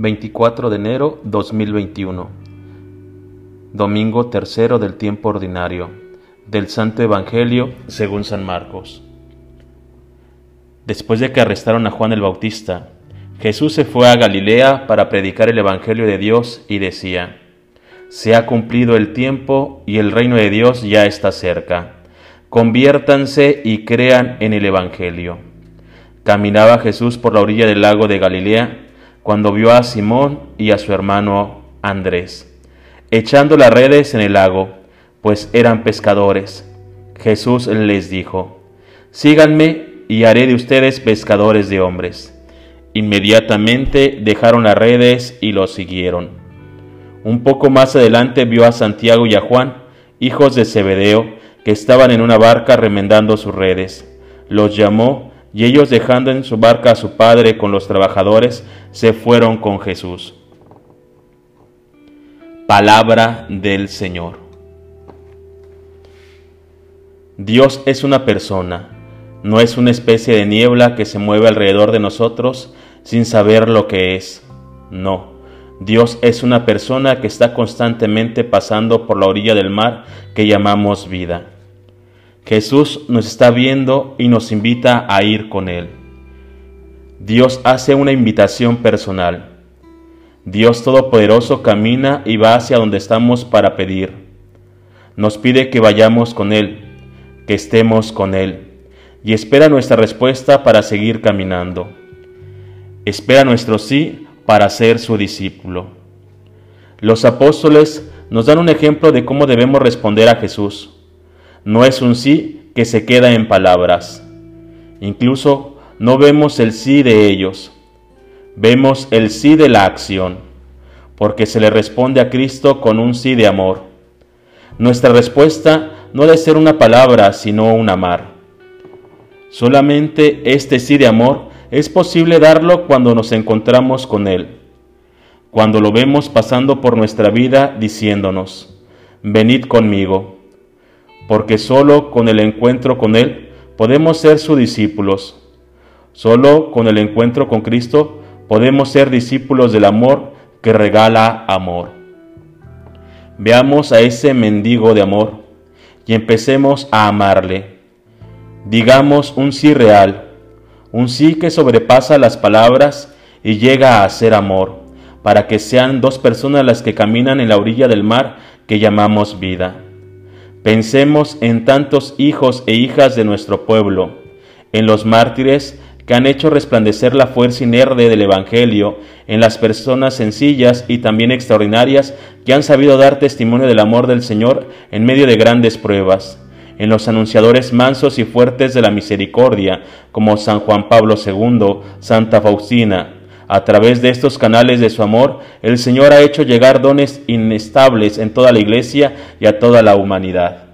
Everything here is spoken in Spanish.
24 de enero 2021. Domingo tercero del tiempo ordinario. Del Santo Evangelio según San Marcos. Después de que arrestaron a Juan el Bautista, Jesús se fue a Galilea para predicar el Evangelio de Dios y decía, Se ha cumplido el tiempo y el reino de Dios ya está cerca. Conviértanse y crean en el Evangelio. Caminaba Jesús por la orilla del lago de Galilea, cuando vio a Simón y a su hermano Andrés, echando las redes en el lago, pues eran pescadores. Jesús les dijo, Síganme y haré de ustedes pescadores de hombres. Inmediatamente dejaron las redes y los siguieron. Un poco más adelante vio a Santiago y a Juan, hijos de Zebedeo, que estaban en una barca remendando sus redes. Los llamó y ellos dejando en su barca a su padre con los trabajadores, se fueron con Jesús. Palabra del Señor. Dios es una persona, no es una especie de niebla que se mueve alrededor de nosotros sin saber lo que es. No, Dios es una persona que está constantemente pasando por la orilla del mar que llamamos vida. Jesús nos está viendo y nos invita a ir con Él. Dios hace una invitación personal. Dios Todopoderoso camina y va hacia donde estamos para pedir. Nos pide que vayamos con Él, que estemos con Él, y espera nuestra respuesta para seguir caminando. Espera nuestro sí para ser su discípulo. Los apóstoles nos dan un ejemplo de cómo debemos responder a Jesús no es un sí que se queda en palabras. Incluso no vemos el sí de ellos, vemos el sí de la acción, porque se le responde a Cristo con un sí de amor. Nuestra respuesta no debe ser una palabra, sino un amar. Solamente este sí de amor es posible darlo cuando nos encontramos con Él, cuando lo vemos pasando por nuestra vida diciéndonos, venid conmigo porque solo con el encuentro con Él podemos ser sus discípulos. Solo con el encuentro con Cristo podemos ser discípulos del amor que regala amor. Veamos a ese mendigo de amor y empecemos a amarle. Digamos un sí real, un sí que sobrepasa las palabras y llega a ser amor, para que sean dos personas las que caminan en la orilla del mar que llamamos vida. Pensemos en tantos hijos e hijas de nuestro pueblo, en los mártires que han hecho resplandecer la fuerza inerte del Evangelio, en las personas sencillas y también extraordinarias que han sabido dar testimonio del amor del Señor en medio de grandes pruebas, en los anunciadores mansos y fuertes de la misericordia, como San Juan Pablo II, Santa Faustina, a través de estos canales de su amor, el Señor ha hecho llegar dones inestables en toda la iglesia y a toda la humanidad.